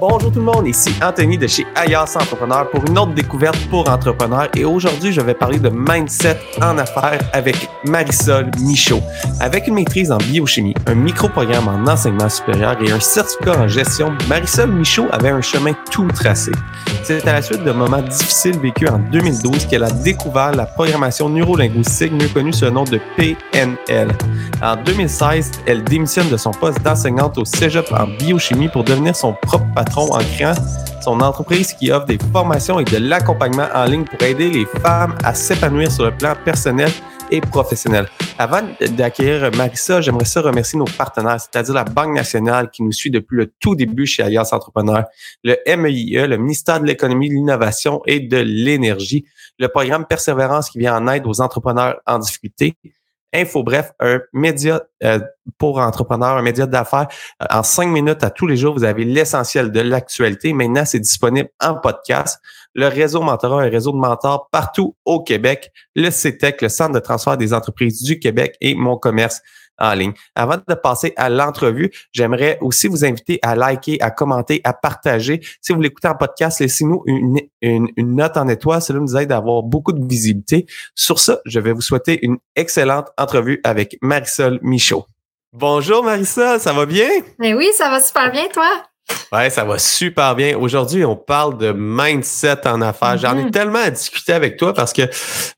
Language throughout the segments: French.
Bonjour tout le monde, ici Anthony de chez Alias Entrepreneur pour une autre découverte pour entrepreneurs et aujourd'hui je vais parler de mindset en affaires avec Marisol Michaud. Avec une maîtrise en biochimie, un micro-programme en enseignement supérieur et un certificat en gestion, Marisol Michaud avait un chemin tout tracé. C'est à la suite de moments difficiles vécus en 2012 qu'elle a découvert la programmation neurolinguistique, mieux connue sous le nom de PNL. En 2016, elle démissionne de son poste d'enseignante au Cégep en biochimie pour devenir son propre patron en créant son entreprise qui offre des formations et de l'accompagnement en ligne pour aider les femmes à s'épanouir sur le plan personnel et professionnel. Avant d'accueillir Marissa, j'aimerais ça remercier nos partenaires, c'est-à-dire la Banque nationale qui nous suit depuis le tout début chez Alliance Entrepreneur, le MEIE, le ministère de l'Économie, de l'Innovation et de l'Énergie, le programme Persévérance qui vient en aide aux entrepreneurs en difficulté, Info Bref, un média euh, pour entrepreneurs, un média d'affaires. Euh, en cinq minutes à tous les jours, vous avez l'essentiel de l'actualité. Maintenant, c'est disponible en podcast. Le réseau Mentorat, un réseau de mentors partout au Québec. Le CETEC, le Centre de transfert des entreprises du Québec et Mon Commerce en ligne. Avant de passer à l'entrevue, j'aimerais aussi vous inviter à liker, à commenter, à partager. Si vous l'écoutez en podcast, laissez-nous une, une, note en étoile. Cela nous aide à avoir beaucoup de visibilité. Sur ça, je vais vous souhaiter une excellente entrevue avec Marisol Michaud. Bonjour Marisol, ça va bien? Mais oui, ça va super bien, toi? Ouais, ça va super bien. Aujourd'hui, on parle de mindset en affaires. J'en ai mm-hmm. tellement à discuter avec toi parce que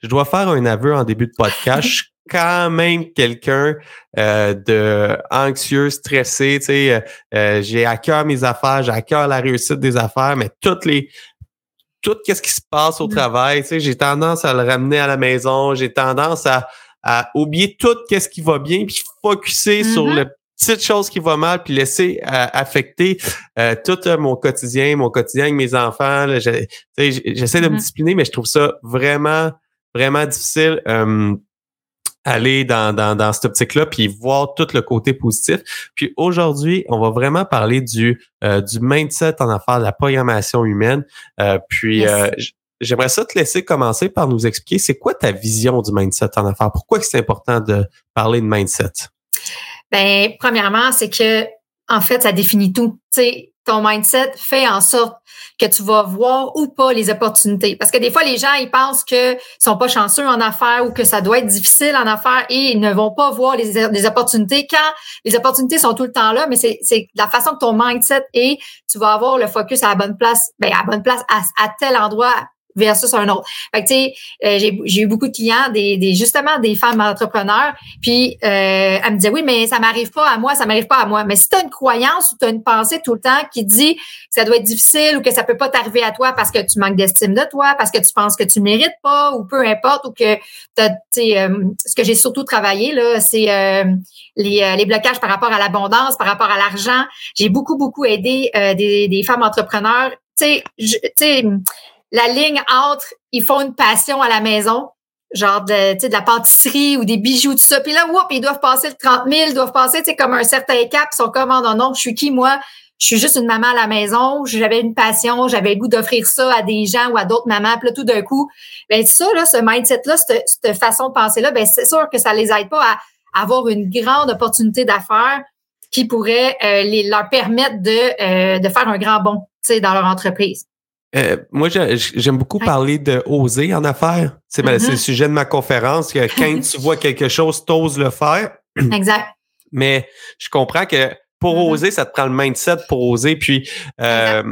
je dois faire un aveu en début de podcast. Je suis quand même quelqu'un euh, de anxieux, stressé. Tu sais, euh, euh, j'ai à cœur mes affaires, j'ai à cœur la réussite des affaires, mais toutes les tout ce qui se passe au mm-hmm. travail, tu sais, j'ai tendance à le ramener à la maison, j'ai tendance à, à oublier tout ce qui va bien, puis focuser sur mm-hmm. le petite chose qui va mal, puis laisser affecter tout mon quotidien, mon quotidien avec mes enfants. J'essaie de me mm-hmm. discipliner, mais je trouve ça vraiment, vraiment difficile aller dans, dans, dans cette optique-là, puis voir tout le côté positif. Puis aujourd'hui, on va vraiment parler du, euh, du mindset en affaires, de la programmation humaine. Euh, puis euh, j'aimerais ça te laisser commencer par nous expliquer c'est quoi ta vision du mindset en affaires? Pourquoi c'est important de parler de mindset? Ben, premièrement, c'est que en fait, ça définit tout. Tu sais, ton mindset fait en sorte que tu vas voir ou pas les opportunités. Parce que des fois, les gens, ils pensent qu'ils sont pas chanceux en affaires ou que ça doit être difficile en affaires et ils ne vont pas voir les, les opportunités quand les opportunités sont tout le temps là, mais c'est, la façon que ton mindset est, tu vas avoir le focus à la bonne place, ben, à la bonne place à tel endroit versus un autre. Fait que, tu sais, euh, j'ai, eu beaucoup de clients, des, des, justement des femmes entrepreneurs, puis euh, elles me disaient, oui, mais ça m'arrive pas à moi, ça m'arrive pas à moi. Mais si tu as une croyance ou tu as une pensée tout le temps qui dit que ça doit être difficile ou que ça peut pas t'arriver à toi parce que tu manques d'estime de toi, parce que tu penses que tu mérites pas ou peu importe, ou que tu sais, euh, ce que j'ai surtout travaillé, là, c'est euh, les, les blocages par rapport à l'abondance, par rapport à l'argent. J'ai beaucoup, beaucoup aidé des, des femmes entrepreneurs tu sais, la ligne entre ils font une passion à la maison, genre de, de la pâtisserie ou des bijoux, tout ça. Puis là, whoop, ils doivent passer le 30 000, ils doivent passer comme un certain cap. Ils sont comme, oh non, non, je suis qui, moi? Je suis juste une maman à la maison. J'avais une passion. J'avais le goût d'offrir ça à des gens ou à d'autres mamans. Puis là, tout d'un coup, ben ça, là, ce mindset-là, cette, cette, façon de penser-là, ben c'est sûr que ça les aide pas à avoir une grande opportunité d'affaires qui pourrait euh, les, leur permettre de, euh, de faire un grand bond dans leur entreprise. Euh, moi, j'aime beaucoup parler de oser en affaires. C'est le mm-hmm. sujet de ma conférence. Que quand tu vois quelque chose, t'oses le faire. Exact. Mais je comprends que pour mm-hmm. oser, ça te prend le mindset pour oser. Puis euh,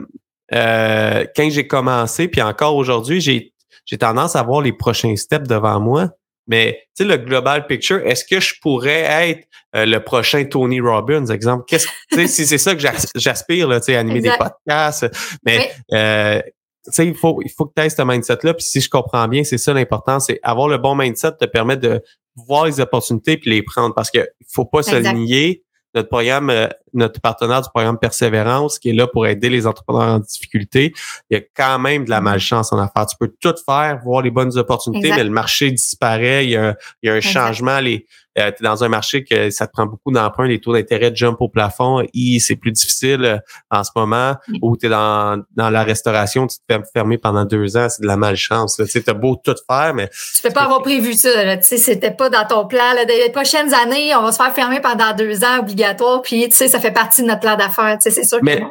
euh, quand j'ai commencé, puis encore aujourd'hui, j'ai j'ai tendance à voir les prochains steps devant moi. Mais tu sais, le global picture, est-ce que je pourrais être le prochain Tony Robbins, exemple? Qu'est-ce si c'est ça que j'aspire, là, tu sais, animer des podcasts. Mais euh, tu sais, il faut, il faut que tu aies ce mindset-là. Puis si je comprends bien, c'est ça l'important, c'est avoir le bon mindset te permet de voir les opportunités puis les prendre. Parce que faut pas se nier. Notre programme, euh, notre partenaire du programme Persévérance, qui est là pour aider les entrepreneurs en difficulté, il y a quand même de la malchance en affaires. Tu peux tout faire, voir les bonnes opportunités, mais le marché disparaît, il y a, il y a un changement. Les, euh, tu es dans un marché que ça te prend beaucoup d'emprunts, les taux d'intérêt jump au plafond, I, c'est plus difficile euh, en ce moment, ou tu es dans, dans la restauration, tu te fais fermer pendant deux ans, c'est de la malchance. Tu sais, beau tout faire, mais... Tu peux pas avoir prévu ça, tu sais, c'était pas dans ton plan. Là. Les prochaines années, on va se faire fermer pendant deux ans obligatoire, puis tu sais, ça fait partie de notre plan d'affaires, tu sais, c'est sûr mais,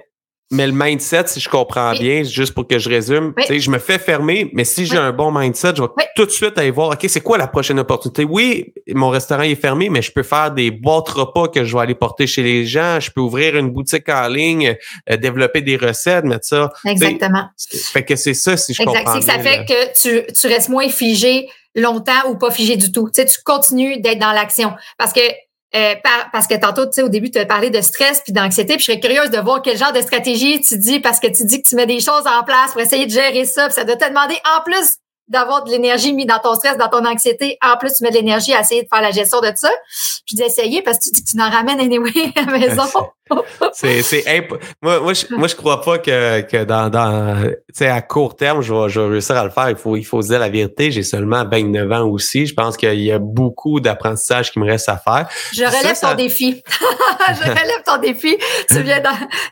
mais le mindset, si je comprends bien, juste pour que je résume, sais, je me fais fermer, mais si j'ai un bon mindset, je vais tout de suite aller voir, OK, c'est quoi la prochaine opportunité? Oui, mon restaurant est fermé, mais je peux faire des boîtes repas que je vais aller porter chez les gens. Je peux ouvrir une boutique en ligne, euh, développer des recettes, mettre ça. Exactement. Fait que c'est ça, si je exact. comprends bien. Ça fait que tu, tu restes moins figé longtemps ou pas figé du tout. Tu sais, tu continues d'être dans l'action. Parce que euh, parce que tantôt, tu sais, au début, tu as parlé de stress puis d'anxiété, puis je serais curieuse de voir quel genre de stratégie tu dis parce que tu dis que tu mets des choses en place pour essayer de gérer ça, puis ça doit te demander en plus d'avoir de l'énergie mis dans ton stress, dans ton anxiété. En plus, tu mets de l'énergie à essayer de faire la gestion de ça. Je dis essayer parce que tu dis que tu n'en ramènes anyway à la maison. c'est c'est moi moi je moi je crois pas que que dans dans tu sais à court terme je vais je vais réussir à le faire il faut il faut se dire la vérité j'ai seulement 29 ans aussi je pense qu'il y a beaucoup d'apprentissage qui me reste à faire je relève ton défi je relève ton défi tu viens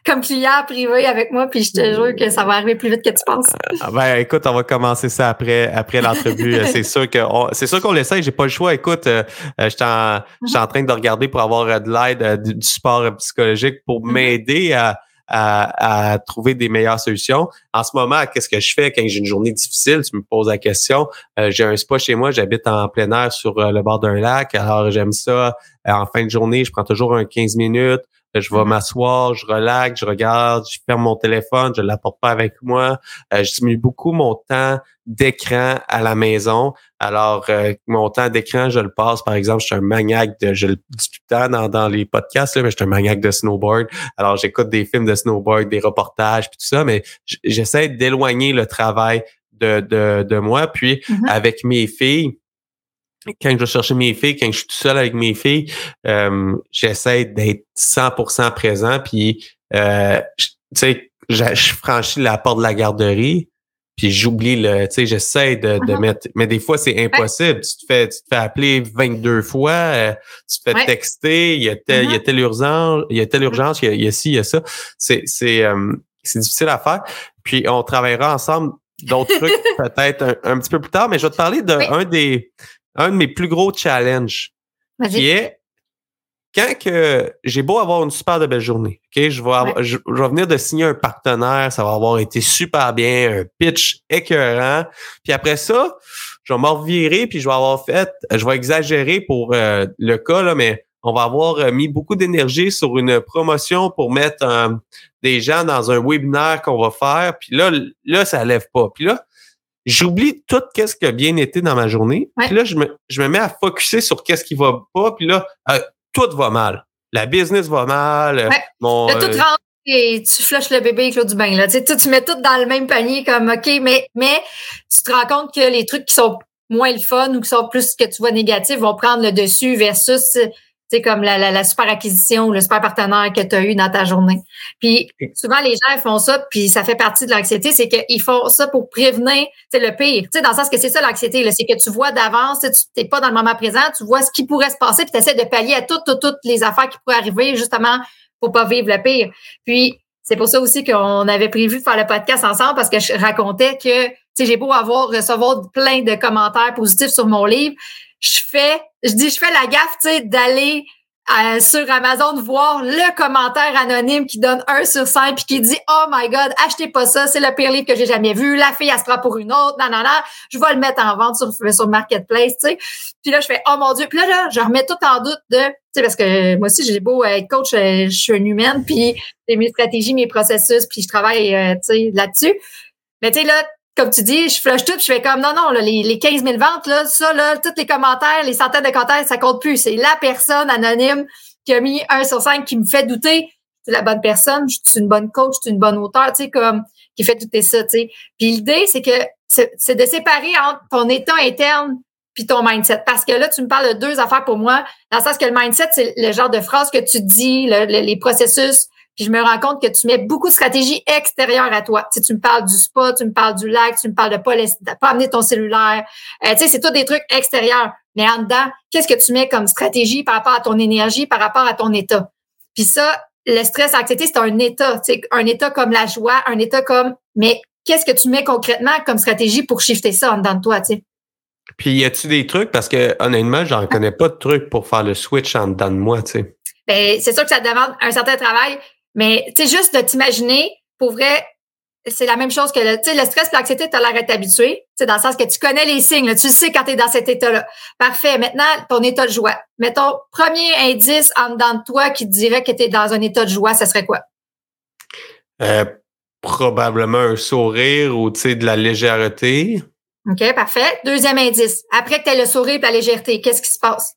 comme client privé avec moi puis je te jure que ça va arriver plus vite que tu penses ah, ben écoute on va commencer ça après après l'entrevue c'est sûr que c'est sûr qu'on l'essaye j'ai pas le choix écoute euh, je suis en, en train de regarder pour avoir de l'aide euh, du support psychologique pour mm-hmm. m'aider à, à, trouver des meilleures solutions. En ce moment, qu'est-ce que je fais quand j'ai une journée difficile? Tu me poses la question. Euh, j'ai un spa chez moi, j'habite en plein air sur euh, le bord d'un lac. Alors, j'aime ça. Euh, en fin de journée, je prends toujours un 15 minutes. Je vais mm-hmm. m'asseoir, je relaxe, je regarde, je ferme mon téléphone, je l'apporte pas avec moi. je diminue beaucoup mon temps d'écran à la maison. Alors, euh, mon temps d'écran, je le passe, par exemple, je suis un maniaque de, je le dis tout le temps dans, dans les podcasts, là, mais je suis un maniaque de snowboard. Alors, j'écoute des films de snowboard, des reportages, puis tout ça, mais j'essaie d'éloigner le travail de, de, de moi. Puis, mm-hmm. avec mes filles, quand je vais chercher mes filles, quand je suis tout seul avec mes filles, euh, j'essaie d'être 100% présent. Puis, euh, tu sais, je franchis la porte de la garderie, puis j'oublie le, tu sais, j'essaie de, de uh-huh. mettre, mais des fois c'est impossible. Tu te fais, tu te fais appeler 22 fois, euh, tu te fais texter, il y a tel, il y a uh-huh. telle urgence, il y a telle urgence, il y a, il y a ci, il y a ça. C'est, c'est, euh, c'est difficile à faire. Puis on travaillera ensemble d'autres trucs peut-être un, petit peu plus tard, mais je vais te parler d'un des, un de mes plus gros challenges, qui est quand que j'ai beau avoir une super de belle journée, ok, je vais, je, vais venir de signer un partenaire, ça va avoir été super bien, un pitch écœurant, puis après ça, je vais m'en revirer, puis je vais avoir fait, je vais exagérer pour euh, le cas là, mais on va avoir euh, mis beaucoup d'énergie sur une promotion pour mettre euh, des gens dans un webinaire qu'on va faire, puis là, là, ça lève pas, puis là, j'oublie tout qu'est-ce qui a bien été dans ma journée. Puis là, je me, je me mets à focuser sur qu'est-ce qui va pas. Puis là, tout va mal. La business va mal. Ouais. Mon, tout euh, et tu flushes le bébé avec l'eau du bain. Là. Tu, sais, tu mets tout dans le même panier comme OK, mais, mais tu te rends compte que les trucs qui sont moins le fun ou qui sont plus que tu vois négatifs vont prendre le dessus versus c'est comme la, la, la, super acquisition ou le super partenaire que tu as eu dans ta journée. Puis souvent, les gens font ça, puis ça fait partie de l'anxiété, c'est qu'ils font ça pour prévenir c'est le pire. Tu sais, dans le sens que c'est ça l'anxiété, c'est que tu vois d'avance, tu n'es pas dans le moment présent, tu vois ce qui pourrait se passer, puis tu essaies de pallier à toutes, toutes, toutes les affaires qui pourraient arriver justement pour pas vivre le pire. Puis c'est pour ça aussi qu'on avait prévu de faire le podcast ensemble parce que je racontais que, j'ai beau avoir, recevoir plein de commentaires positifs sur mon livre, je fais, je dis, je fais la gaffe, tu sais, d'aller euh, sur Amazon voir le commentaire anonyme qui donne un sur cinq puis qui dit oh my god achetez pas ça c'est le pire livre que j'ai jamais vu la fille elle se prend pour une autre non non non je vais le mettre en vente sur sur marketplace tu sais. Puis là je fais oh mon dieu puis là, là je remets tout en doute de tu sais parce que moi aussi j'ai beau être coach euh, je suis une humaine puis j'ai mes stratégies mes processus puis je travaille euh, tu sais là-dessus. Mais tu sais là comme tu dis, je flush tout, je fais comme non, non, les, les 15 000 ventes, là, ça, là, tous les commentaires, les centaines de commentaires, ça compte plus. C'est la personne anonyme qui a mis un sur cinq qui me fait douter. C'est la bonne personne, je suis une bonne coach, je suis une bonne auteur, tu sais, comme qui fait douter ça, tu sais. Puis l'idée, c'est que c'est de séparer entre ton état interne puis ton mindset. Parce que là, tu me parles de deux affaires pour moi, dans le sens que le mindset, c'est le genre de phrase que tu dis, les processus puis je me rends compte que tu mets beaucoup de stratégies extérieures à toi. Tu, tu me parles du spa, tu me parles du lac, tu me parles de pas, pas amener ton cellulaire. Euh, tu sais, c'est tout des trucs extérieurs. Mais en dedans, qu'est-ce que tu mets comme stratégie par rapport à ton énergie, par rapport à ton état? Puis ça, le stress, l'anxiété, c'est un état. C'est un état comme la joie, un état comme, mais qu'est-ce que tu mets concrètement comme stratégie pour shifter ça en dedans de toi, tu sais? Puis y a-tu des trucs? Parce que honnêtement, j'en connais pas de trucs pour faire le switch en dedans de moi, tu sais. Ben, c'est sûr que ça demande un certain travail, mais tu sais, juste de t'imaginer, pour vrai, c'est la même chose que le, le stress et l'anxiété, tu as l'air d'être habitué, dans le sens que tu connais les signes, tu sais quand tu es dans cet état-là. Parfait. Maintenant, ton état de joie. Mettons, premier indice en dedans de toi qui te dirait que tu es dans un état de joie, ça serait quoi? Euh, probablement un sourire ou de la légèreté. OK, parfait. Deuxième indice. Après que tu aies le sourire et la légèreté, qu'est-ce qui se passe?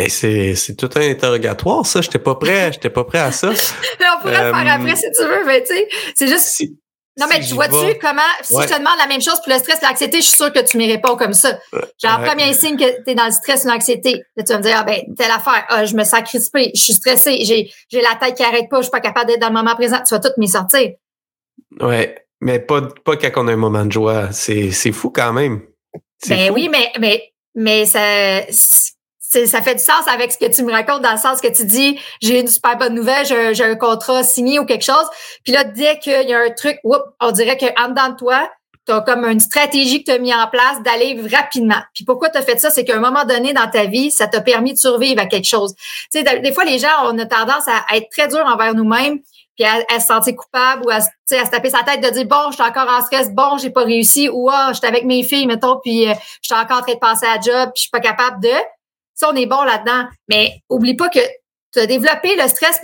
Eh, c'est, c'est tout un interrogatoire, ça. J'étais pas prêt. J'étais pas prêt à ça. on pourrait le faire euh, après si tu veux, mais tu sais, c'est juste. non, mais tu vois-tu comment, si je te demande la même chose pour le stress et l'anxiété, je suis sûre que tu m'y réponds comme ça. Genre, premier signe que tu es dans le stress ou l'anxiété, là, tu vas me dire, ah, ben, telle affaire, ah, je me sens crispée, je suis stressée, j'ai, j'ai la tête qui arrête pas, je suis pas capable d'être dans le moment présent. Tu vas tout m'y sortir. Ouais. Mais pas, pas quand on a un moment de joie. C'est, c'est fou quand même. Ben oui, mais, mais, mais ça, ça fait du sens avec ce que tu me racontes dans le sens que tu dis j'ai une super bonne nouvelle, j'ai, un contrat signé ou quelque chose. Puis là, dès qu'il y a un truc, on dirait qu'en dedans de toi, tu as comme une stratégie que tu as mis en place d'aller rapidement. Puis pourquoi tu as fait ça? C'est qu'à un moment donné dans ta vie, ça t'a permis de survivre à quelque chose. Tu sais, des fois, les gens, on a tendance à être très durs envers nous-mêmes puis à, se sentir coupable ou à, à se taper sa tête de dire bon, je suis encore en stress, bon, j'ai pas réussi ou ah, j'étais avec mes filles, mettons, puis euh, je suis encore en train de passer à job, puis je suis pas capable de. Ça, on est bon là-dedans. Mais oublie pas que tu as développé le stress,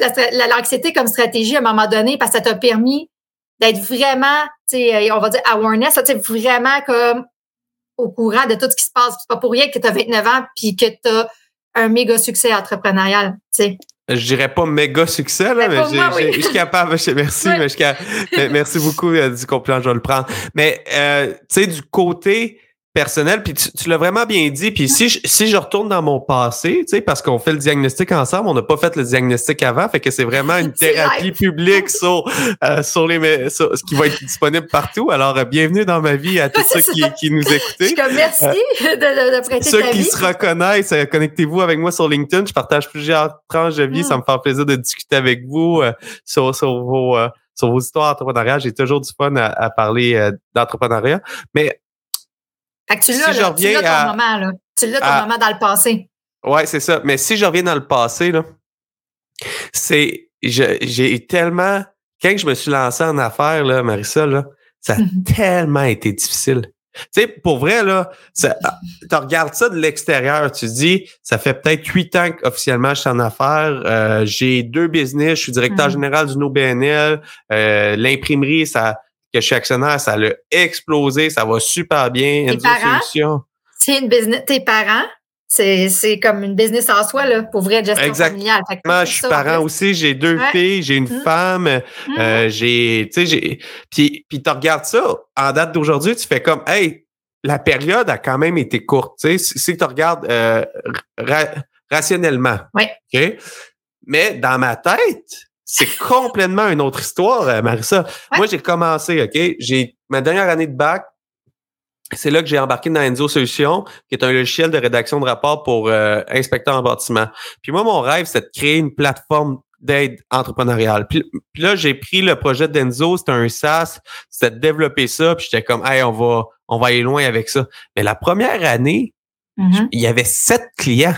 l'anxiété comme stratégie à un moment donné parce que ça t'a permis d'être vraiment, tu sais, on va dire awareness, tu vraiment comme au courant de tout ce qui se passe. C'est pas pour rien que tu as 29 ans puis que tu as un méga succès entrepreneurial, tu sais je dirais pas méga succès, là, mais, je suis capable. Merci, mais je, merci beaucoup euh, du compliment, je vais le prendre. Mais euh, tu sais, du côté personnel, puis tu, l'as vraiment bien dit. Puis si je, si je retourne dans mon passé, tu sais, parce qu'on fait le diagnostic ensemble, on n'a pas fait le diagnostic avant, fait que c'est vraiment une thérapie publique sur euh, sur les sur, ce qui va être disponible partout. Alors euh, bienvenue dans ma vie à tous ceux qui, qui nous écoutez. merci euh, de, de, prêter Ceux qui se reconnaissent, connectez-vous avec moi sur LinkedIn. Je partage plusieurs tranches de vie. Ça me fait plaisir de discuter avec vous sur sur vos sur vos histoires d'entrepreneuriat. J'ai toujours du fun à, à parler d'entrepreneuriat. Mais fait que tu l'as, là, tu l'as ton moment, là. Tu l'as ton moment dans le passé. Ouais, c'est ça. Mais si je reviens dans le passé, là, c'est. J'ai tellement. Quand je me suis lancé en affaires, là, Marissa, là, ça a tellement été difficile. Tu sais, pour vrai, là, tu regardes ça de l'extérieur, tu dis, ça fait peut-être huit ans qu'officiellement je suis en affaires. Euh, j'ai deux business, je suis directeur mhm. général du NoBNL. Euh, L'imprimerie, ça, que je suis actionnaire, ça a explosé, ça va super bien. Tes parents, c'est une business. Tes parents, c'est comme une business en soi, là, pour vrai, gestion Exactement. familiale. Moi, je suis parent aussi, j'ai deux filles, j'ai une mmh. femme, mmh. euh, j'ai, tu sais, j'ai, puis, puis tu regardes ça, en date d'aujourd'hui, tu fais comme, hey, la période a quand même été courte, tu sais, si tu regardes euh, rationnellement. Oui. OK? Mais dans ma tête, c'est complètement une autre histoire, euh, Marissa. Moi, j'ai commencé, OK? J'ai ma dernière année de bac, c'est là que j'ai embarqué dans Enzo Solutions, qui est un logiciel de rédaction de rapport pour euh, inspecteurs en bâtiment. Puis moi, mon rêve, c'est de créer une plateforme d'aide entrepreneuriale. Puis, là, j'ai pris le projet d'Enzo, c'était un SaaS, c'était de développer ça, puis j'étais comme, hey, on va, on va aller loin avec ça. Mais la première année, mm-hmm. il y avait sept clients.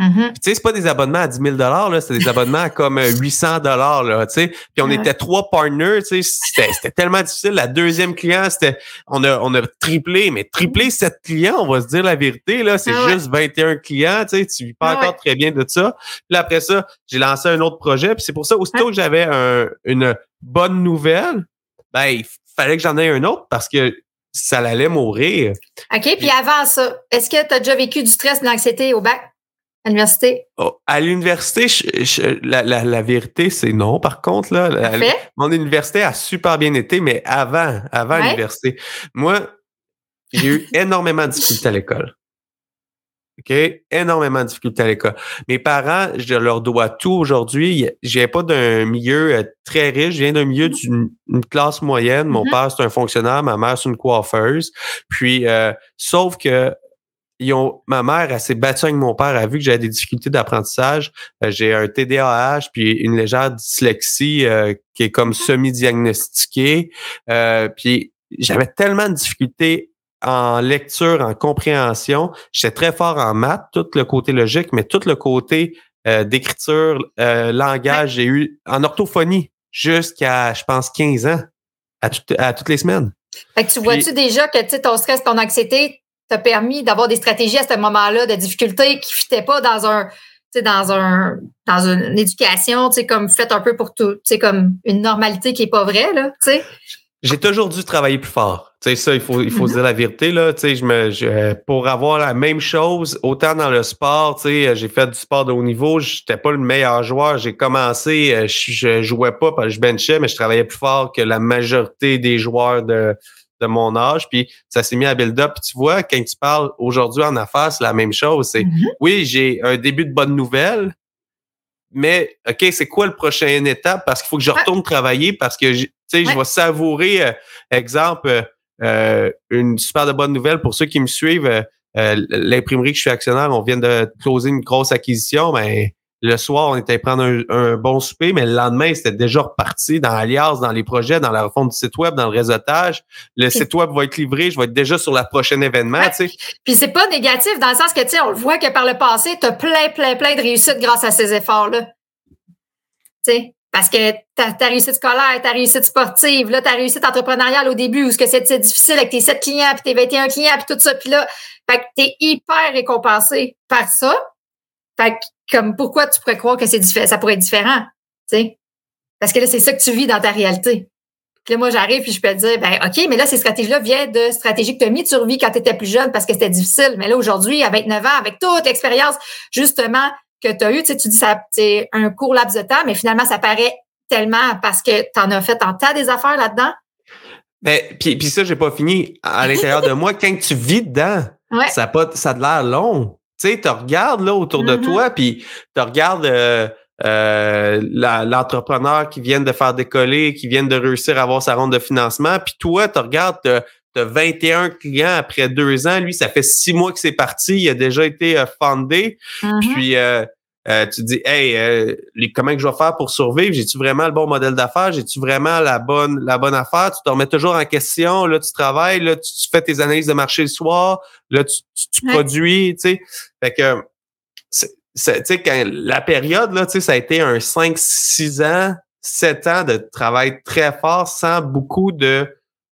Mm-hmm. Tu sais, c'est pas des abonnements à 10 000 là, c'est des abonnements à comme 800 euh, là, tu sais. Puis on était trois partners, tu sais, c'était tellement difficile. La deuxième client, c'était, on a, on a triplé, mais triplé sept clients, on va se dire la vérité, là, c'est ah juste 21 clients, tu sais, tu vis pas ah encore très bien de ça. Puis après ça, j'ai lancé un autre projet, puis c'est pour ça, aussitôt que j'avais un, une bonne nouvelle, ben, il fallait que j'en aie un autre parce que ça allait mourir. OK, puis avant ça, est-ce que tu as déjà vécu du stress, de l'anxiété au bac? À l'université? Oh, à l'université, la, vérité, c'est non. Par contre, là, mon université a super bien été, mais avant, avant l'université. Moi, j'ai eu énormément de difficultés à l'école. OK? Énormément de difficultés à l'école. Mes parents, je leur dois tout aujourd'hui. Je viens pas d'un milieu euh, très riche. Je viens d'un milieu d'une classe moyenne. Mon Mhm. père, c'est un fonctionnaire. Ma mère, c'est une coiffeuse. Puis, euh, sauf que ils ont, ma mère, elle s'est battue avec mon père. Elle a vu que j'avais des difficultés d'apprentissage. Euh, j'ai un TDAH puis une légère dyslexie euh, qui est comme semi-diagnostiquée. Euh, puis, j'avais tellement de difficultés en lecture, en compréhension. J'étais très fort en maths, tout le côté logique, mais tout le côté euh, d'écriture, euh, langage, j'ai eu en orthophonie jusqu'à, je pense, 15 ans, à, tout- à toutes les semaines. Fait que tu vois-tu déjà que tu sais, ton stress, ton anxiété t'a permis d'avoir des stratégies à ce moment-là de difficultés qui ne fitaient pas dans un dans un dans une éducation, comme faite un peu pour tout, comme une normalité qui est pas vraie, là, tu. J'ai toujours dû travailler plus fort. Tu sais, ça, il faut, il faut se dire la vérité, là. Tu sais, je me, je- pour avoir la même chose, autant dans le sport, tu sais, j'ai fait du sport de haut niveau, j'étais pas le meilleur joueur. J'ai commencé, euh, je, je jouais pas, parce que je benchais, mais je travaillais plus fort que la majorité des joueurs de, de mon âge. Puis ça s'est mis à build-up. Puis tu vois, quand tu parles aujourd'hui en affaires, c'est la même chose. C'est, oui, j'ai un début de bonne nouvelle, mais OK, c'est quoi le prochaine étape? Parce qu'il faut que je retourne travailler parce que, je- tu sais, je vais savourer, euh, exemple, euh, euh, une super de bonne nouvelle pour ceux qui me suivent. euh, L'imprimerie que je suis actionnaire, on vient de closer une grosse acquisition, mais le soir, on était prendre un, un bon souper, mais le lendemain, c'était déjà reparti dans Alias, dans les projets, dans la refonte du site web, dans le réseautage. Le site web va être livré, je vais être déjà sur la prochaine événement. Puis c'est pas négatif dans le sens que, tu sais, on le voit que par le passé, tu as plein, plein, plein de réussites grâce à ces efforts-là. Tu sais, parce que ta, ta réussite scolaire, ta réussite sportive, là, ta réussite entrepreneuriale au début, où ce que c'est difficile avec tes 7 clients, puis tes 21 clients, puis tout ça, puis là, fait que t'es hyper récompensé par ça. Fait que, comme, pourquoi tu pourrais croire que c'est ça pourrait être différent, tu sais? Parce que là, c'est ça que tu vis dans ta réalité. Puis là, moi, j'arrive puis je peux te dire, ben, OK, mais là, ces stratégies-là viennent de stratégies que tu as mis de survie quand tu étais plus jeune parce que c'était difficile. Mais là, aujourd'hui, à 29 ans, avec toute l'expérience, justement, que tu as eue, tu sais, tu dis ça, c'est un court laps de temps, mais finalement, ça paraît tellement parce que tu en as fait en tas des affaires là-dedans. Ben, puis, puis ça, j'ai pas fini. À l'intérieur de moi, quand tu vis dedans, Ouais. ça a, pas, ça a de l'air long. Tu sais, tu regardes là autour de Mhm. toi, puis tu regardes euh, euh, l'entrepreneur qui vient de faire décoller, qui vient de réussir à avoir sa ronde de financement, puis toi, tu regardes, tu as 21 clients après deux ans. Lui, ça fait six mois que c'est parti. Il a déjà été euh, fundé. Mhm. Puis euh, tu te dis, hey, euh, les- comment que je vais faire pour survivre? J'ai-tu vraiment le bon modèle d'affaires? J'ai-tu vraiment la bonne, la bonne affaire? Tu te remets toujours en question. Là, tu travailles, là, tu, tu fais tes analyses de marché le soir, là, tu, tu, tu Ouais. produis, tu sais. Fait que, c'est- c'est- tu sais, quand la période, là, tu sais, ça a été un 5, 6 ans, 7 ans de travail très fort sans beaucoup de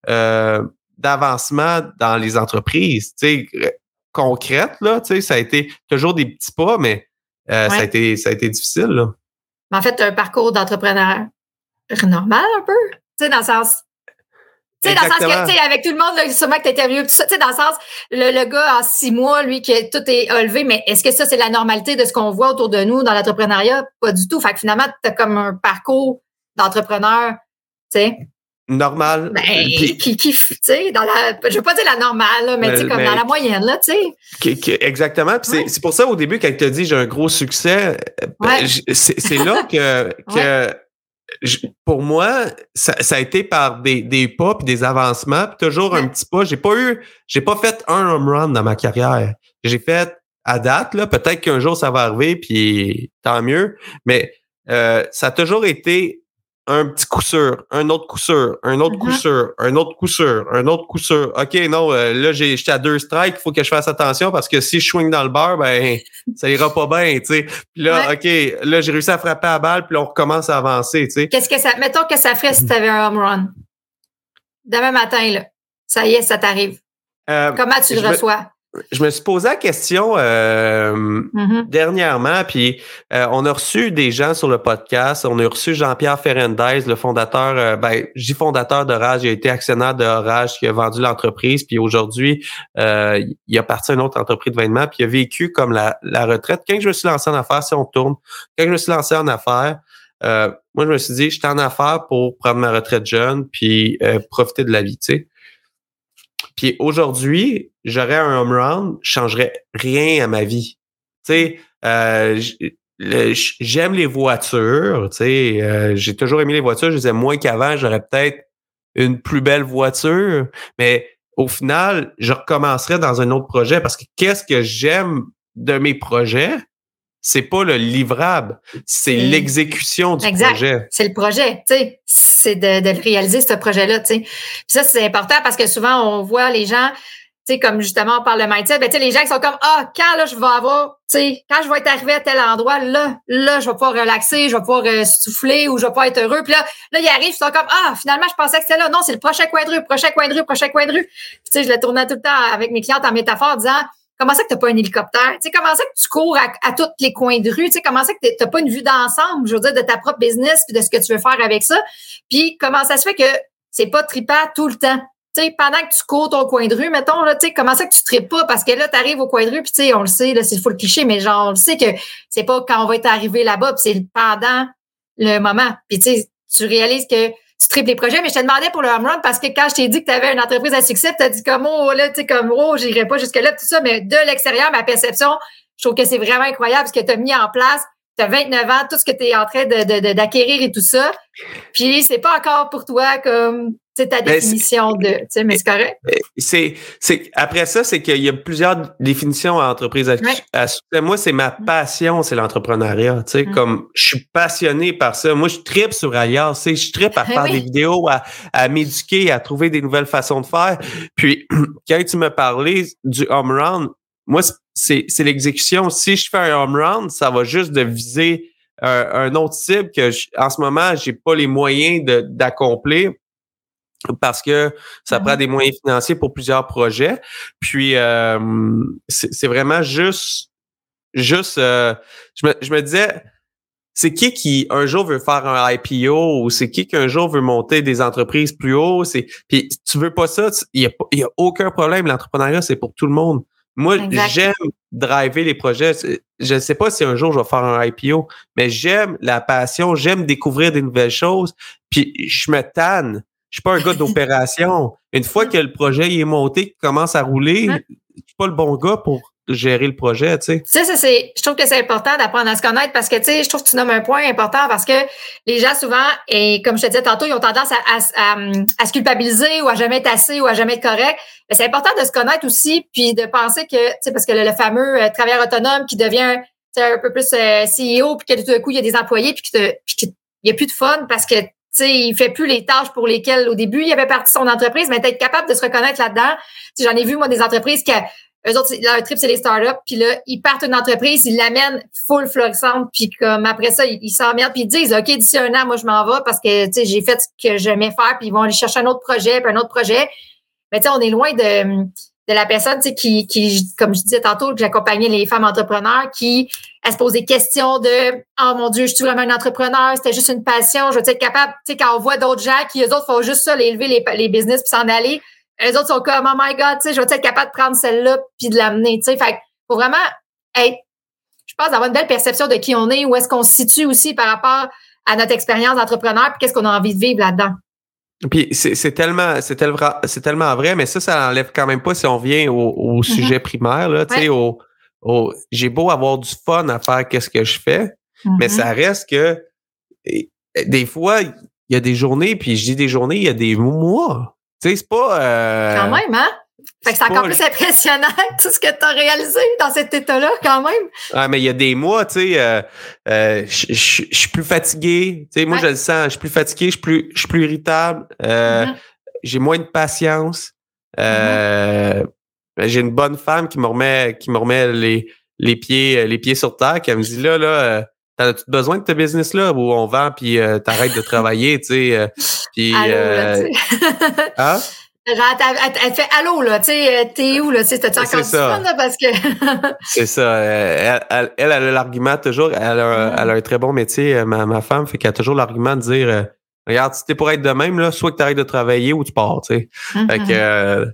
euh, d'avancement dans les entreprises, tu sais, concrètes, là, tu sais, ça a été toujours des petits pas, mais euh, ça, a été, ça a été difficile. Là. Mais en fait, un parcours d'entrepreneur normal un peu. Tu sais, dans le sens. Tu sais, dans le sens que, tu sais, avec tout le monde, là, sûrement que tu interviewé, tout ça, tu sais, dans le sens, le, le gars en six mois, lui, que tout est élevé, mais est-ce que ça, c'est la normalité de ce qu'on voit autour de nous dans l'entrepreneuriat? Pas du tout. Fait que finalement, tu as comme un parcours d'entrepreneur, tu sais. Normal. Ben, Puis- qui, qui, tu sais, dans la, je veux pas dire la normale, là, mais tu sais, Mais- comme mais- dans la moyenne, là, tu sais. exactement. Puis Ouais. c'est pour ça, au début, quand tu as dit j'ai un gros succès, euh, ben, Ouais. c'est là que, que je- pour moi, ça, ça a été par des, des pas puis des avancements, puis toujours un petit pas. J'ai pas eu, j'ai pas fait un home run dans ma carrière. J'ai fait à date, là, peut-être qu'un jour ça va arriver, puis tant mieux. Mais euh, ça a toujours été un petit coup sûr, un autre coup sûr, un autre coup Mhm. sûr, un autre coup sûr, un autre coup sûr. OK, non, euh, là, j'ai- j'étais à deux strikes, il faut que je fasse attention parce que si je swing dans le beurre, ben, ça ira pas bien, tu sais. Puis là, OK, là, j'ai réussi à frapper à la balle, puis là, on recommence à avancer, tu sais. Qu'est-ce que ça, mettons que ça ferait si tu avais un home run? Demain matin, là. Ça y est, ça t'arrive. Euh, Comment tu le reçois? Je me suis posé la question euh, Mhm. dernièrement, puis euh, on a reçu des gens sur le podcast. On a reçu Jean-Pierre Ferrandez, le fondateur, euh, ben, dis fondateur d'Orage, il a été actionnaire d'Orage, qui a vendu l'entreprise, puis aujourd'hui, euh, il a parti à une autre entreprise de vêtements, puis il a vécu comme la, la retraite. Quand je me suis lancé en affaires, si on tourne, quand je me suis lancé en affaires, euh, moi, je me suis dit, j'étais en affaires pour prendre ma retraite jeune, puis euh, profiter de la vie, tu sais. Puis aujourd'hui, j'aurais un home run, je changerais rien à ma vie. Tu euh, j'aime les voitures, tu euh, j'ai toujours aimé les voitures, je les aime moins qu'avant, j'aurais peut-être une plus belle voiture, mais au final, je recommencerai dans un autre projet parce que qu'est-ce que j'aime de mes projets? C'est pas le livrable, c'est l'exécution du exact. projet. C'est le projet, tu sais. C'est de, de réaliser ce projet-là, tu sais. ça, c'est important parce que souvent, on voit les gens, tu sais, comme justement, on parle de mindset, ben, tu sais, les gens qui sont comme, ah, quand là, je vais avoir, tu sais, quand je vais être arrivé à tel endroit, là, là, je vais pouvoir relaxer, je vais pouvoir euh, souffler ou je vais pouvoir être heureux. Puis là, là, ils arrivent, ils sont comme, ah, finalement, je pensais que c'était là. Non, c'est le prochain coin de rue, prochain coin de rue, prochain coin de rue. Puis, tu sais, je le tournais tout le temps avec mes clientes en métaphore, disant, Comment ça que t'as pas un hélicoptère? Tu sais, comment ça que tu cours à, à tous les coins de rue? Tu sais, comment ça que t'as pas une vue d'ensemble, je veux dire, de ta propre business puis de ce que tu veux faire avec ça? Puis comment ça se fait que c'est pas trippant tout le temps? Tu sais, pendant que tu cours ton coin de rue, mettons, là, tu sais, comment ça que tu tripes pas? Parce que là, tu arrives au coin de rue, puis tu sais, on le sait, là, c'est fou le cliché, mais genre, on le sait que c'est pas quand on va être arrivé là-bas, puis c'est pendant le moment. Puis tu tu réalises que tu triples les projets, mais je te demandais pour le home run parce que quand je t'ai dit que tu avais une entreprise à succès, tu as dit comme oh là, tu sais, comme oh, j'irai pas jusque-là, tout ça, mais de l'extérieur, ma perception, je trouve que c'est vraiment incroyable ce que tu as mis en place. Tu as 29 ans, tout ce que tu es en train de, d'acquérir et tout ça. Puis c'est pas encore pour toi comme c'est ta ben, définition de, tu sais, mais c'est correct. C'est, c'est, après ça, c'est qu'il y a plusieurs définitions à entreprise à, Moi, c'est ma passion, c'est l'entrepreneuriat. Tu sais, mm. comme je suis passionné par ça. Moi, je tripe sur ailleurs. Tu sais, je tripe à faire des vidéos, à, à m'éduquer, à trouver des nouvelles façons de faire. Puis, quand tu me parlais du home run, moi, c'est, l'exécution. Si je fais un home run, ça va juste de viser un, un autre cible que en ce moment, j'ai pas les moyens de, d'accomplir parce que ça prend mm-hmm. des moyens financiers pour plusieurs projets. Puis euh, c'est vraiment juste, juste, euh, je, me, je me disais, c'est qui qui un jour veut faire un IPO ou c'est qui qui un jour veut monter des entreprises plus haut? C'est puis tu veux pas ça, il y a, y a aucun problème. L'entrepreneuriat c'est pour tout le monde. Moi, j'aime driver les projets. Je ne sais pas si un jour je vais faire un IPO, mais j'aime la passion, j'aime découvrir des nouvelles choses. Puis je me tanne je suis pas un gars d'opération. Une fois que le projet est monté, qu'il commence à rouler, je suis pas le bon gars pour gérer le projet, tu sais. Ça, c'est, je trouve que c'est important d'apprendre à se connaître parce que, tu sais, je trouve que tu nommes un point important parce que les gens, souvent, et comme je te disais tantôt, ils ont tendance à, à, se culpabiliser ou à jamais être assez ou à jamais être correct. Mais c'est important de se connaître aussi puis de penser que, tu sais, parce que le, fameux euh, travailleur autonome qui devient un peu plus euh, CEO puis que tout d'un coup, il y a des employés puis qu'il n'y a plus de fun parce que sais, il fait plus les tâches pour lesquelles au début il avait parti son entreprise, mais d'être capable de se reconnaître là-dedans. J'en ai vu moi des entreprises qui eux autres, leur trip, c'est les startups. Puis là, ils partent une entreprise, ils l'amènent full florissante. Puis comme après ça, ils s'emmerdent. Puis ils disent, OK, d'ici un an, moi, je m'en vais parce que, tu sais, j'ai fait ce que j'aimais faire. Puis ils vont aller chercher un autre projet, puis un autre projet. Mais tu sais, on est loin de, de la personne qui, qui, comme je disais tantôt, que j'accompagnais les femmes entrepreneurs qui elles se posent des questions de Oh mon Dieu, je suis vraiment un entrepreneur, c'était juste une passion, je veux être capable, tu sais, quand on voit d'autres gens qui eux autres font juste ça, élever les, les business puis s'en aller, les autres sont comme Oh my God, tu sais, je veux être capable de prendre celle-là puis de l'amener. Tu sais, fait faut vraiment être, je pense, avoir une belle perception de qui on est, où est-ce qu'on se situe aussi par rapport à notre expérience d'entrepreneur, puis qu'est-ce qu'on a envie de vivre là-dedans. Puis c'est tellement, c'est tellement, c'est tellement vrai, mais ça, ça n'enlève quand même pas si on vient au, mm-hmm. sujet primaire, là, tu sais, au, au j'ai beau avoir du fun à faire qu'est-ce que je fais, mais mm-hmm. ça reste que des fois, il y a des journées, puis je dis des journées, il y a des mois. Tu sais, c'est pas. Euh, quand même, hein? Fait que c'est encore plus impressionnant tout ce que tu as réalisé dans cet état-là, quand même. Ah, mais il y a des mois, tu sais, euh, euh, je suis plus fatigué. Tu sais, moi, je le sens, je suis plus fatigué, je suis plus, plus irritable, euh, mm-hmm. j'ai moins de patience. Ben, j'ai une bonne femme qui me remet, qui me remet les, les pieds, les pieds sur terre, qui me dit là, là, t'as tu besoin de ta business là où on vend puis t'arrêtes de travailler, tu sais, puis. hein? elle, fait allô, là, tu sais, euh, t'es où, là, tu sais, t'as-tu encore du fun, là, parce que. c'est ça. Elle, elle, elle, a l'argument toujours, elle a, elle a, un très bon métier, euh, ma, ma femme, fait qu'elle a toujours l'argument de dire, euh, regarde, si t'es pour être de même, là, soit que t'arrêtes de travailler ou tu pars, tu sais. Fait que,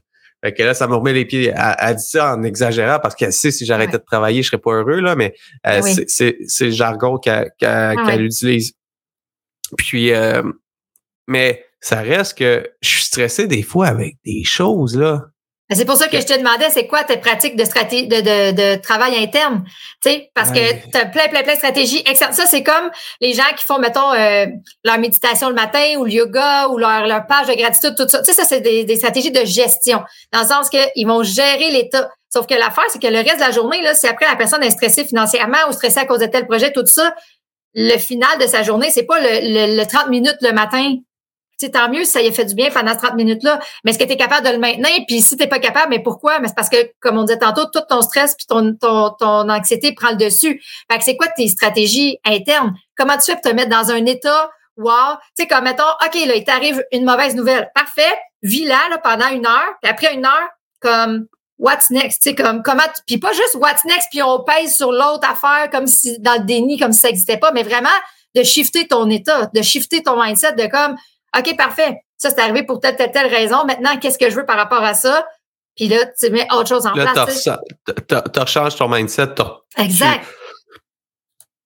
fait que là, ça me remet les pieds. Elle, dit ça en exagérant parce qu'elle sait si j'arrêtais de travailler, je serais pas heureux, là, mais c'est le jargon qu'elle qu'elle utilise. Puis, mais ça reste que je suis stressé des fois avec des choses, là. C'est pour ça que je te demandais, c'est quoi tes pratiques de stratégie de, de, de travail interne? sais, parce que tu as plein, plein, plein de stratégies. Ça, c'est comme les gens qui font, mettons, euh, leur méditation le matin ou le yoga ou leur, leur page de gratitude, tout ça. Tu sais, ça, c'est des, des, stratégies de gestion. Dans le sens qu'ils vont gérer l'état. Sauf que l'affaire, c'est que le reste de la journée, là, si après la personne est stressée financièrement ou stressée à cause de tel projet, tout ça, le final de sa journée, c'est pas le, le 30 minutes le matin tant mieux si ça y a fait du bien pendant 30 minutes-là. Mais est-ce que tu es capable de le maintenir? Puis si tu pas capable, mais pourquoi? Mais c'est parce que, comme on disait tantôt, tout ton stress puis ton, ton, ton anxiété prend le dessus. Fait que c'est quoi tes stratégies internes? Comment tu fais pour te mettre dans un état wow? Tu sais, comme mettons, OK, là, il t'arrive une mauvaise nouvelle. Parfait. Vis-la là, pendant une heure. Puis après une heure, comme what's next? Tu sais, comme comment Puis pas juste what's next, puis on pèse sur l'autre affaire comme si dans le déni, comme si ça n'existait pas, mais vraiment de shifter ton état, de shifter ton mindset de comme OK, parfait. Ça, c'est arrivé pour telle, telle, telle raison. Maintenant, qu'est-ce que je veux par rapport à ça? Puis là, tu mets autre chose en place. Là, tu rechanges ton mindset. Exact.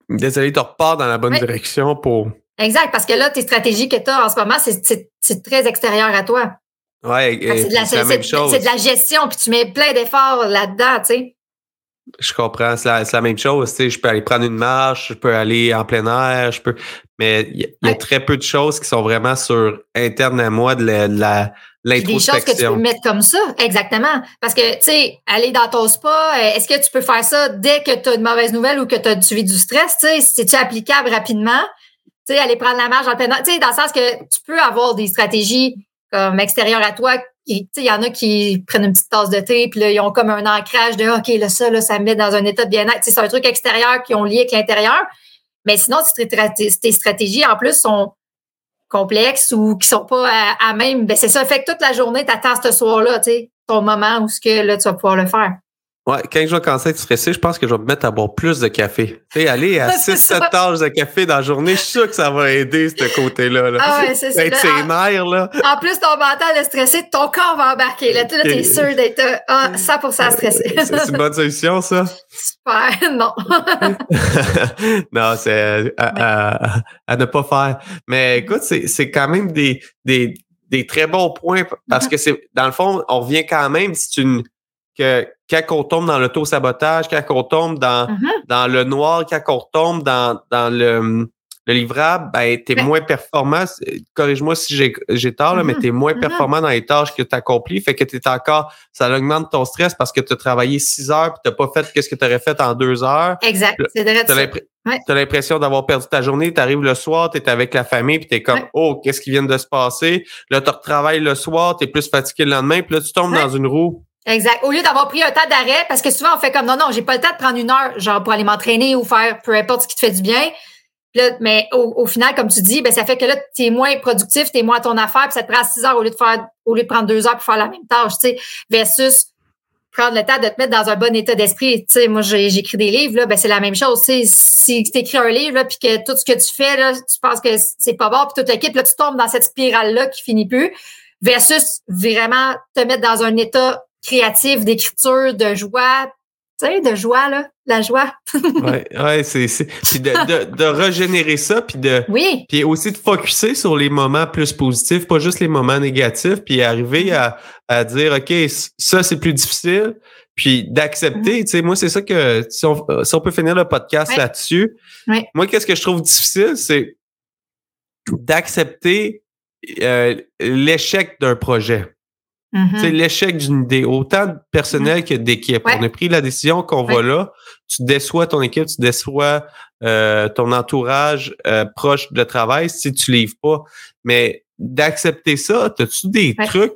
désolé, tu repars dans la bonne direction pour. Exact, parce que là, tes stratégies que tu as en ce moment, c'est très extérieur à toi. Oui, c'est la, même chose. C'est de la gestion, puis tu mets plein d'efforts là-dedans, tu sais. Je comprends, c'est la, même chose. Tu sais, je peux aller prendre une marche, je peux aller en plein air, je peux. Mais il y, a très peu de choses qui sont vraiment sur interne à moi de la, l'introspection. Des choses que tu peux mettre comme ça, exactement. Parce que, tu sais, aller dans ton spa, euh, est-ce que tu peux faire ça dès que tu as une mauvaise nouvelle ou que tu as vis du stress? Tu sais, c'est-tu applicable rapidement? Tu sais, aller prendre la marche en air. Tu sais, dans le sens que tu peux avoir des stratégies comme extérieures à toi il y en a qui prennent une petite tasse de thé, puis là, ils ont comme un ancrage de OK, là, ça, là, ça me met dans un état de bien-être. C'est un truc extérieur qui ont lié avec l'intérieur. Mais sinon, si tes stratégies, en plus, sont complexes ou qui sont pas à, même, ben c'est ça. Fait que toute la journée, tu attends ce soir-là, tu sais, ton moment où ce que là, tu vas pouvoir le faire. Ouais, quand je vais commencer à être stressé, je pense que je vais me mettre à boire plus de café. Tu sais, aller à 6-7 tasses de café dans la journée, je suis sûr que ça va aider ce côté-là. Là. Ah ouais, c'est ça. Être ses nerfs, là. En plus, ton mental est stressé, ton corps va embarquer. Là, tu es sûr d'être ah, 100% stressé. c'est une bonne solution, ça? Super, non. non, c'est à, à, ne pas faire. Mais écoute, c'est quand même des, des, des très bons points parce mm-hmm. que c'est, dans le fond, on revient quand même, c'est une que quand on tombe dans l'auto-sabotage, quand on tombe dans, mm-hmm. dans le noir, quand on tombe dans, dans le, le livrable, ben, tu es moins performant. Corrige-moi si j'ai tort, là, mais mm-hmm. tu es moins mm-hmm. performant dans les tâches que tu accomplis. Fait que tu es encore, ça augmente ton stress parce que tu as travaillé six heures et tu pas fait ce que tu aurais fait en deux heures. Exact. Tu as l'impression d'avoir perdu ta journée, tu arrives le soir, tu es avec la famille, puis tu es comme Oh, qu'est-ce qui vient de se passer? Là, tu retravailles le soir, tu es plus fatigué le lendemain, puis là, tu tombes dans une roue Exact. Au lieu d'avoir pris un temps d'arrêt, parce que souvent on fait comme non, non, j'ai pas le temps de prendre une heure, genre pour aller m'entraîner ou faire peu importe ce qui te fait du bien. Là, mais au, final, comme tu dis, ben, ça fait que là, tu es moins productif, tu es moins à ton affaire, puis ça te prend six heures au lieu de faire, au lieu de prendre deux heures pour faire la même tâche, tu sais, versus prendre le temps de te mettre dans un bon état d'esprit. Tu sais, moi, j'écris des livres, là, ben, c'est la même chose. Tu si tu écris un livre, puis que tout ce que tu fais, là, tu penses que c'est pas bon, puis toute l'équipe, là, tu tombes dans cette spirale-là qui finit plus, versus vraiment te mettre dans un état créatif, d'écriture, de joie. Tu sais, de joie, là, la joie. oui, ouais, c'est. Puis de, de, de, régénérer ça, puis de. Oui. Puis aussi de focuser sur les moments plus positifs, pas juste les moments négatifs, puis arriver mm-hmm. à, à dire, OK, ça, c'est plus difficile, puis d'accepter. Mm-hmm. Tu sais, moi, c'est ça que. Si on, si on peut finir le podcast là-dessus, moi, qu'est-ce que je trouve difficile, c'est d'accepter euh, l'échec d'un projet. C'est mm-hmm. l'échec d'une idée, autant personnel que d'équipe. On a pris la décision qu'on va là. Tu déçois ton équipe, tu déçois euh, ton entourage euh, proche de travail si tu livres pas. Mais d'accepter ça, as-tu des trucs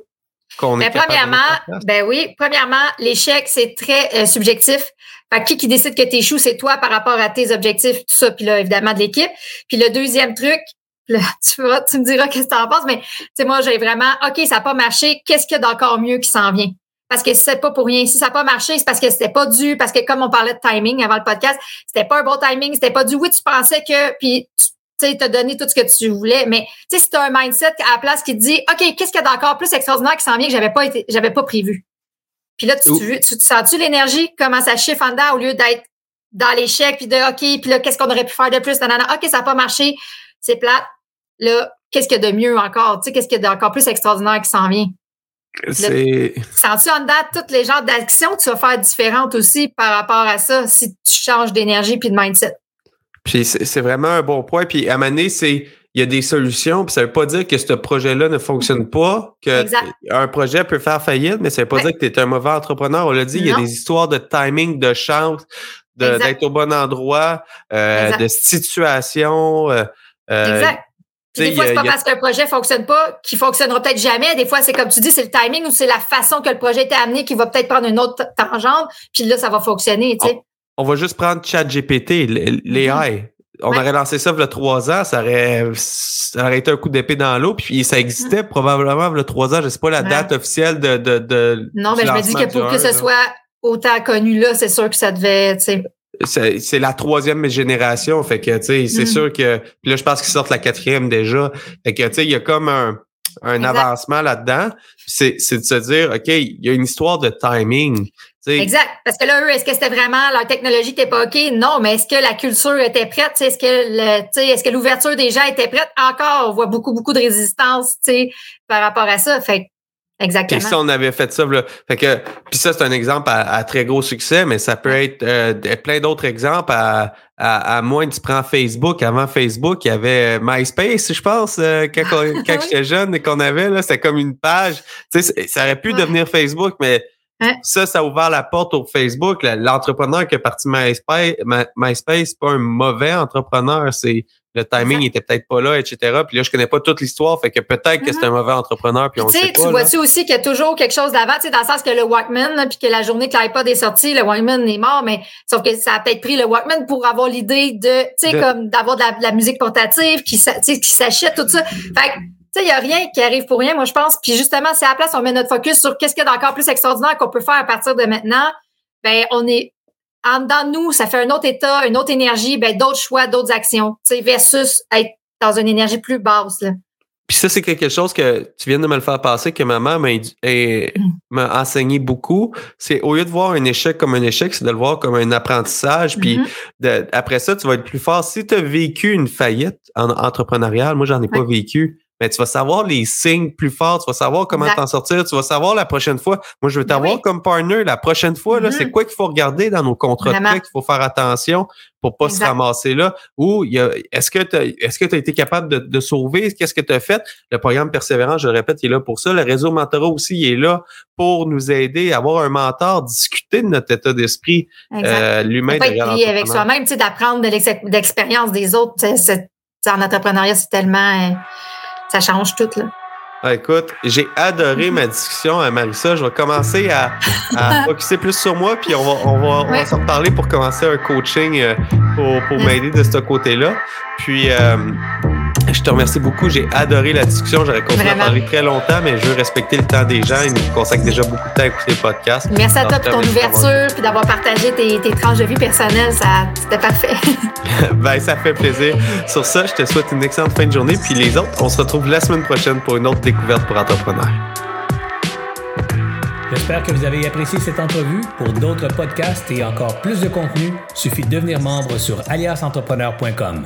qu'on est ben, Premièrement, ben oui, premièrement, l'échec, c'est très euh, subjectif. Fait qui qui décide que tu échoues, c'est toi par rapport à tes objectifs, tout ça, puis là, évidemment, de l'équipe. Puis le deuxième truc, Là, tu, tu me diras qu'est-ce que tu en penses, mais moi, j'ai vraiment, OK, ça n'a pas marché, qu'est-ce qu'il y a d'encore mieux qui s'en vient? Parce que c'est pas pour rien. Si ça n'a pas marché, c'est parce que c'était pas dû, parce que comme on parlait de timing avant le podcast, c'était pas un bon timing, c'était pas dû. Oui, tu pensais que, puis tu as donné tout ce que tu voulais, mais tu sais, si tu as un mindset à la place qui te dit, OK, qu'est-ce qu'il y a d'encore plus extraordinaire qui s'en vient que j'avais pas été, j'avais pas prévu? Puis là, tu, tu, tu, sens-tu l'énergie, comment ça chiffre en dedans au lieu d'être dans l'échec, puis de OK, puis là, qu'est-ce qu'on aurait pu faire de plus? OK, ça n'a pas marché, c'est plate là, qu'est-ce qu'il y a de mieux encore? Tu sais, qu'est-ce qu'il y a d'encore plus extraordinaire qui s'en vient? C'est. Sens-tu en dedans toutes les genres d'actions que tu vas faire différentes aussi par rapport à ça si tu changes d'énergie puis de mindset? Puis c'est vraiment un bon point. Puis à Mané, c'est il y a des solutions, puis ça veut pas dire que ce projet-là ne fonctionne pas, que Exact. un projet peut faire faillite, mais ça veut pas Ouais. dire que tu es un mauvais entrepreneur. On l'a dit, il y a des histoires de timing, de chance, d'être au bon endroit, euh, de situation. euh, Exact. tu Puis des fois, c'est pas a- parce qu'un projet fonctionne pas qu'il fonctionnera peut-être jamais. Des fois, c'est comme tu dis, c'est le timing ou c'est la façon que le projet était amené qui va peut-être prendre une autre tangente. Puis là, ça va fonctionner, tu sais. on va juste prendre ChatGPT, l- l'AI. On Ouais. aurait lancé ça il y a trois ans, ça aurait, ça aurait été un coup d'épée dans l'eau, puis ça existait probablement il y a trois ans. Je sais pas la Ouais. date officielle de. de, de Non, mais je me dis que pour que ce là. soit autant connu là, c'est sûr que ça devait, tu sais. C'est c'est la troisième génération, fait que tu sais, c'est Mhm. sûr que. Puis là, je pense qu'ils sortent la quatrième déjà. Fait que tu sais, il y a comme un, un Exact. avancement là-dedans. C'est c'est de se dire, OK, il y a une histoire de timing. Exact. Parce que là, eux, est-ce que c'était vraiment leur technologie n'était pas OK? Non, mais est-ce que la culture était prête? Est-ce que le, tu sais, est-ce que l'ouverture des gens était prête? Encore, on voit beaucoup, beaucoup de résistance, tu sais, par rapport à ça. Fait que, exactement. si on avait fait ça, là, fait que, puis ça, c'est un exemple à, à très gros succès, mais ça peut être euh, plein d'autres exemples à, à, à moins tu prends Facebook. Avant Facebook, il y avait MySpace, je pense, euh, quand, quand Oui. j'étais jeune et qu'on avait, là, c'était comme une page. Tu sais, ça aurait pu Ouais. devenir Facebook, mais Ouais. ça, ça a ouvert la porte au Facebook. L'entrepreneur qui est parti MySpace, My- MySpace, c'est pas un mauvais entrepreneur, c'est le timing Exact. était peut-être pas là, etc. Puis là, je connais pas toute l'histoire, fait que peut-être que c'est un mauvais entrepreneur, puis on sait pas. tu vois-tu aussi qu'il y a toujours quelque chose d'avant, tu sais, dans le sens que le Walkman, là, puis que la journée que l'iPod est sorti, le Walkman est mort, mais sauf que ça a peut-être pris le Walkman pour avoir l'idée de, tu sais, De- comme d'avoir de la, de la musique portative qui, qui s'achète, tout ça. Fait que, tu sais, il n'y a rien qui arrive pour rien, moi, je pense. Puis justement, c'est à la place, on met notre focus sur qu'est-ce qu'il y a d'encore plus extraordinaire qu'on peut faire à partir de maintenant. Ben, on est, en dedans de nous, ça fait un autre état, une autre énergie, ben, d'autres choix, d'autres actions, tu sais, versus être dans une énergie plus basse, là. Puis ça, c'est quelque chose que tu viens de me le faire passer, que maman m'a Mm. m'a enseigné beaucoup. C'est au lieu de voir un échec comme un échec, c'est de le voir comme un apprentissage. Puis Mhm. de- après ça, tu vas être plus fort. Si tu as vécu une faillite en, entrepreneuriale, moi, j'en ai pas vécu. Mais tu vas savoir les signes plus forts, tu vas savoir comment t'en sortir, tu vas savoir la prochaine fois. Moi, je veux Ben t'avoir oui. comme partner la prochaine fois. là. C'est quoi qu'il faut regarder dans nos contrats de qu'il faut faire attention pour pas se ramasser là? Ou il y a- est-ce que tu est-ce que tu as été capable de, de sauver? Qu'est-ce que tu as fait? Le programme Persévérance, je le répète, il est là pour ça. Le réseau Mentorat aussi, il est là pour nous aider à avoir un mentor, discuter de notre état d'esprit, euh, l'humain derrière avec soi-même, tu sais, d'apprendre de l'ex- d'expérience des autres. en entrepreneuriat, c'est tellement. Euh, ça change tout, là. Ah, écoute, j'ai adoré ma discussion à Marissa. Je vais commencer à, à focuser plus sur moi, puis on va, on va, on va s'en reparler pour commencer un coaching euh, pour, pour m'aider de ce côté-là. Puis, euh, je te remercie beaucoup. J'ai adoré la discussion. J'aurais continué à parler très longtemps, mais je veux respecter le temps des gens. Ils nous consacrent déjà beaucoup de temps à écouter le podcast. Merci à toi pour ton ouverture puis d'avoir partagé tes, tes tranches de vie personnelles. Ça, c'était parfait. ben, ça fait plaisir. Sur ça, je te souhaite une excellente fin de journée. Puis les autres, on se retrouve la semaine prochaine pour une autre découverte pour entrepreneurs. J'espère que vous avez apprécié cette entrevue. Pour d'autres podcasts et encore plus de contenu, suffit de devenir membre sur aliasentrepreneur.com.